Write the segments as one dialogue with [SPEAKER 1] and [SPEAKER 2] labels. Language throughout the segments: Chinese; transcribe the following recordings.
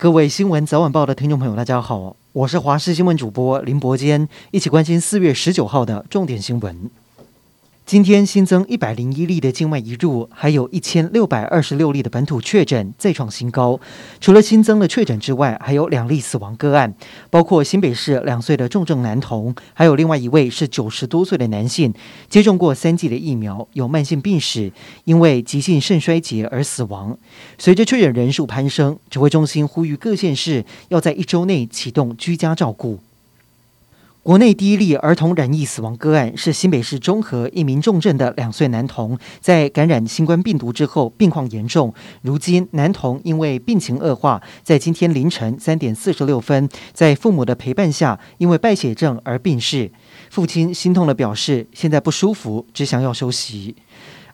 [SPEAKER 1] 各位新闻早晚报的听众朋友，大家好，我是华视新闻主播林伯坚，一起关心四月十九号的重点新闻。今天新增一百零一例的境外移入，还有一千六百二十六例的本土确诊，再创新高。除了新增的确诊之外，还有两例死亡个案，包括新北市两岁的重症男童，还有另外一位是九十多岁的男性，接种过三剂的疫苗，有慢性病史，因为急性肾衰竭而死亡。随着确诊人数攀升，指挥中心呼吁各县市要在一周内启动居家照顾。国内第一例儿童染疫死亡个案是新北市中和一名重症的两岁男童，在感染新冠病毒之后病况严重。如今男童因为病情恶化，在今天凌晨三点四十六分，在父母的陪伴下，因为败血症而病逝。父亲心痛地表示，现在不舒服，只想要休息。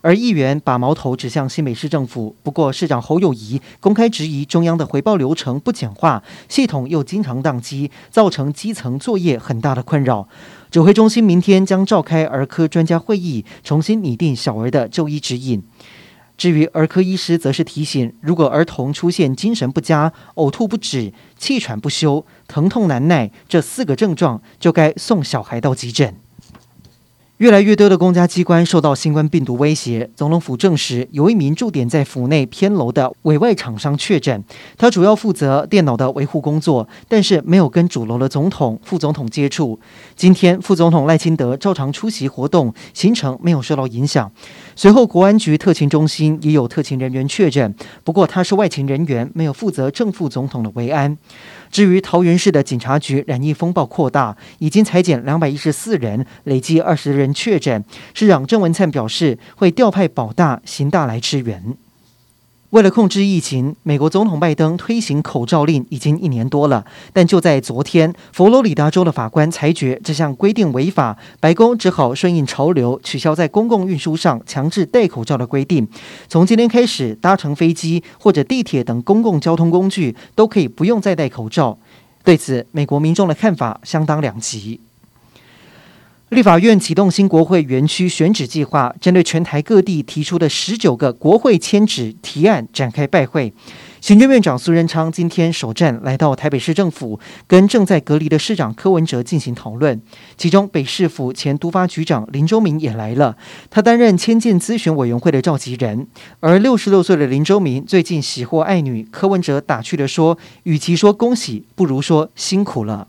[SPEAKER 1] 而议员把矛头指向新北市政府，不过市长侯友谊公开质疑中央的回报流程不简化，系统又经常宕机，造成基层作业很大的困扰。指挥中心明天将召开儿科专家会议，重新拟定小儿的就医指引。至于儿科医师，则是提醒，如果儿童出现精神不佳、呕吐不止、气喘不休、疼痛难耐这四个症状，就该送小孩到急诊。越来越多的公家机关受到新冠病毒威胁。总统府证实，有一名驻点在府内偏楼的委外厂商确诊，他主要负责电脑的维护工作，但是没有跟主楼的总统、副总统接触。今天，副总统赖清德照常出席活动，行程没有受到影响。随后，国安局特勤中心也有特勤人员确诊，不过他是外勤人员，没有负责正副总统的维安。至于桃园市的警察局染疫风暴扩大，已经裁减两百一十四人，累计二十人确诊。市长郑文灿表示，会调派保大、刑大来支援。为了控制疫情，美国总统拜登推行口罩令已经一年多了。但就在昨天，佛罗里达州的法官裁决这项规定违法，白宫只好顺应潮流，取消在公共运输上强制戴口罩的规定。从今天开始，搭乘飞机或者地铁等公共交通工具都可以不用再戴口罩。对此，美国民众的看法相当两极。立法院启动新国会园区选址计划，针对全台各地提出的十九个国会迁址提案展开拜会。行政院长苏贞昌今天首站来到台北市政府，跟正在隔离的市长柯文哲进行讨论。其中，北市府前督发局长林周明也来了，他担任迁建咨询委员会的召集人。而六十六岁的林周明最近喜获爱女，柯文哲打趣地说：“与其说恭喜，不如说辛苦了。”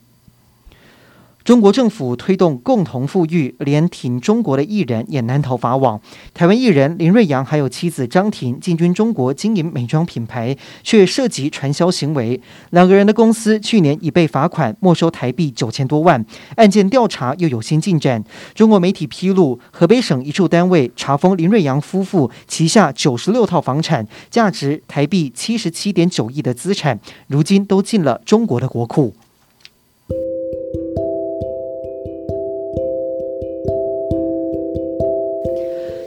[SPEAKER 1] 中国政府推动共同富裕，连挺中国的艺人也难逃法网。台湾艺人林瑞阳还有妻子张婷进军中国经营美妆品牌，却涉及传销行为。两个人的公司去年已被罚款没收台币九千多万，案件调查又有新进展。中国媒体披露，河北省一处单位查封林瑞阳夫妇旗下九十六套房产，价值台币七十七点九亿的资产，如今都进了中国的国库。